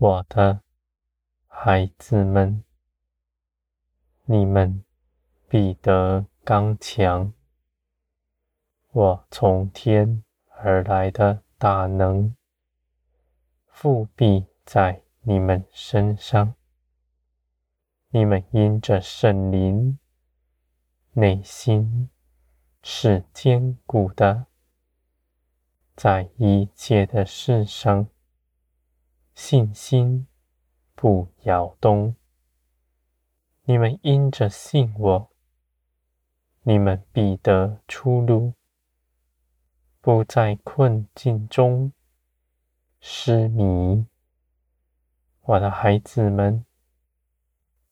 我的孩子们，你们必得刚强。我从天而来的大能，覆庇在你们身上。你们因着圣灵，内心是坚固的，在一切的事上，信心不摇动。你们因着信我，你们必得出路，不在困境中失迷。我的孩子们。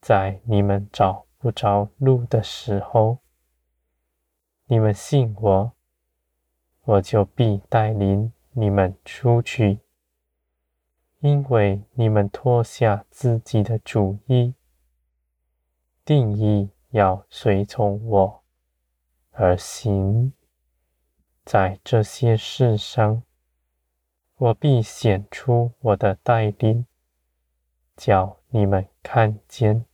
在你们找不着路的时候，你们信我，我就必带领你们出去。因为你们脱下自己的主意，定意要随从我而行，在这些事上，我必显出我的带领，叫你们看见。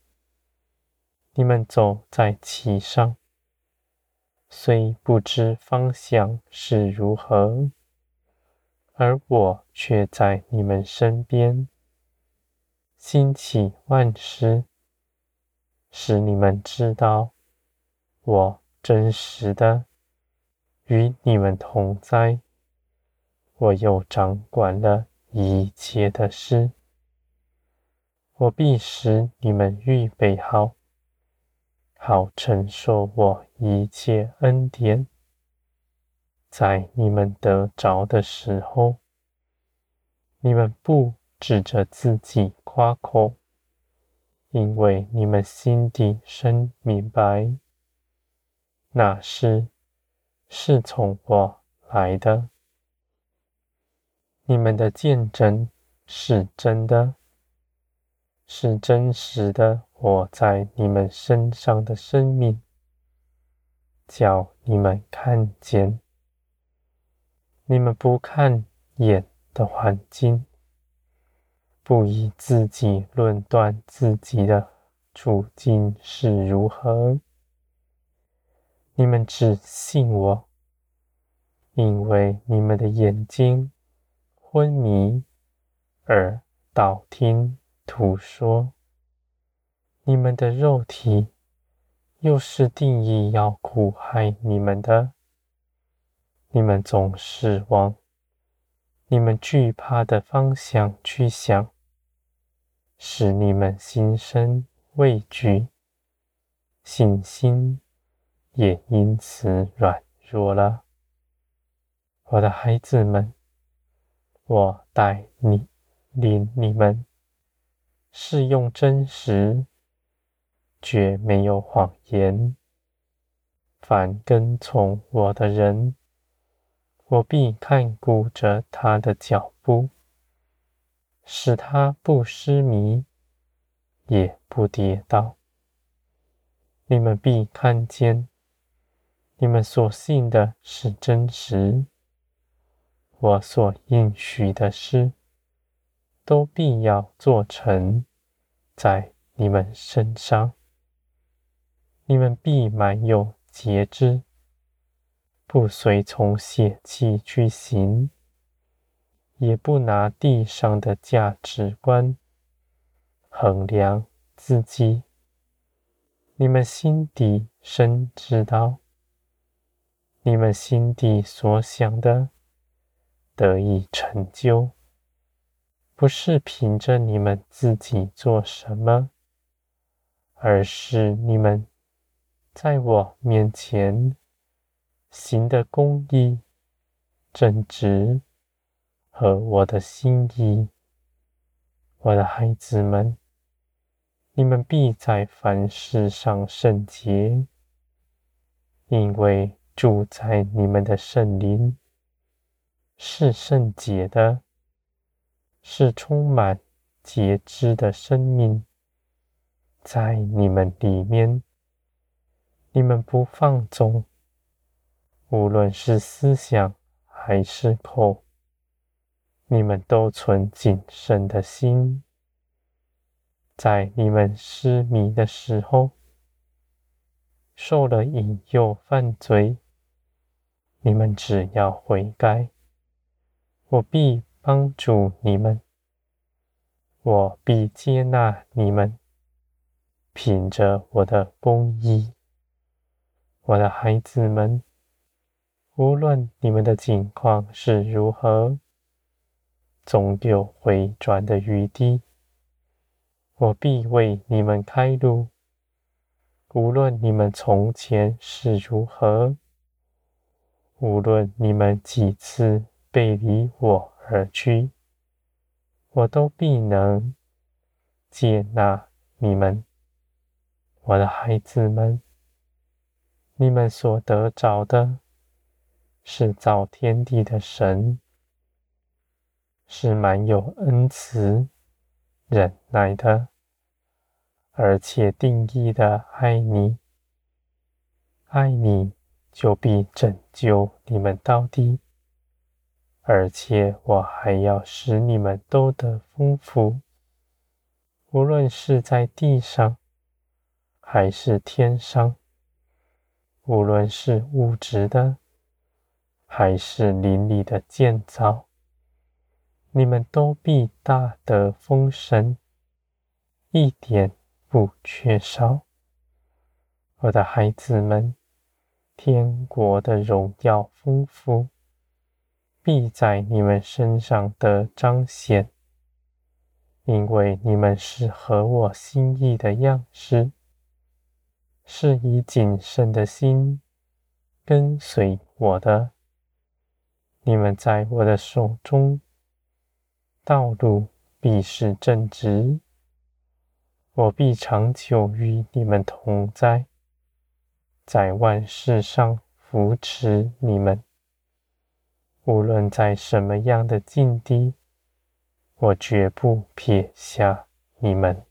你们走在其上，虽不知方向是如何，而我却在你们身边，兴起万事，使你们知道我真实的与你们同在。我又掌管了一切的事，我必使你们预备好。好承受我一切恩典，在你们得着的时候，你们不指着自己夸口，因为你们心底深明白，那是是从我来的。你们的见证是真的，是真实的。我在你们身上的生命，叫你们看见。你们不看眼的环境，不以自己论断自己的处境是如何。你们只信我，因为你们的眼睛昏迷，耳道听途说。你们的肉体又是定义要苦害你们的，你们总是往你们惧怕的方向去想，使你们心生畏惧，信心也因此软弱了。我的孩子们，我带你领你们，是用真实。绝没有谎言。凡跟从我的人，我必看顾着他的脚步，使他不失迷，也不跌倒。你们必看见，你们所信的是真实。我所应许的事，都必要做成在你们身上。你们必满有节制，不随从血气去行，也不拿地上的价值观衡量自己。你们心底深知道，你们心底所想的得以成就，不是凭着你们自己做什么，而是你们。在我面前行的公义、正直和我的心意，我的孩子们，你们必在凡事上圣洁，因为住在你们的圣灵是圣洁的，是充满节制的生命，在你们里面。你们不放纵，无论是思想还是口，你们都存谨慎的心，在你们失迷的时候，受了引诱犯罪，你们只要悔改，我必帮助你们，我必接纳你们，凭着我的公义，我的孩子们。无论你们的境况是如何，总有回转的余地。我必为你们开路。无论你们从前是如何，无论你们几次背离我而去，我都必能接纳你们，我的孩子们。你们所得着的。是造天地的神，是满有恩慈、忍耐的，而且定义的爱你，爱你就必拯救你们到底，而且我还要使你们都得丰富，无论是在地上，还是天上，无论是物质的。还是林里的建造，你们都必大得丰盛，一点不缺少。我的孩子们，天国的荣耀丰富，必在你们身上得彰显，因为你们是合我心意的样式，是以谨慎的心跟随我的。你们在我的手中，道路必是正直，我必长久与你们同在，在万事上扶持你们。无论在什么样的境地，我绝不撇下你们。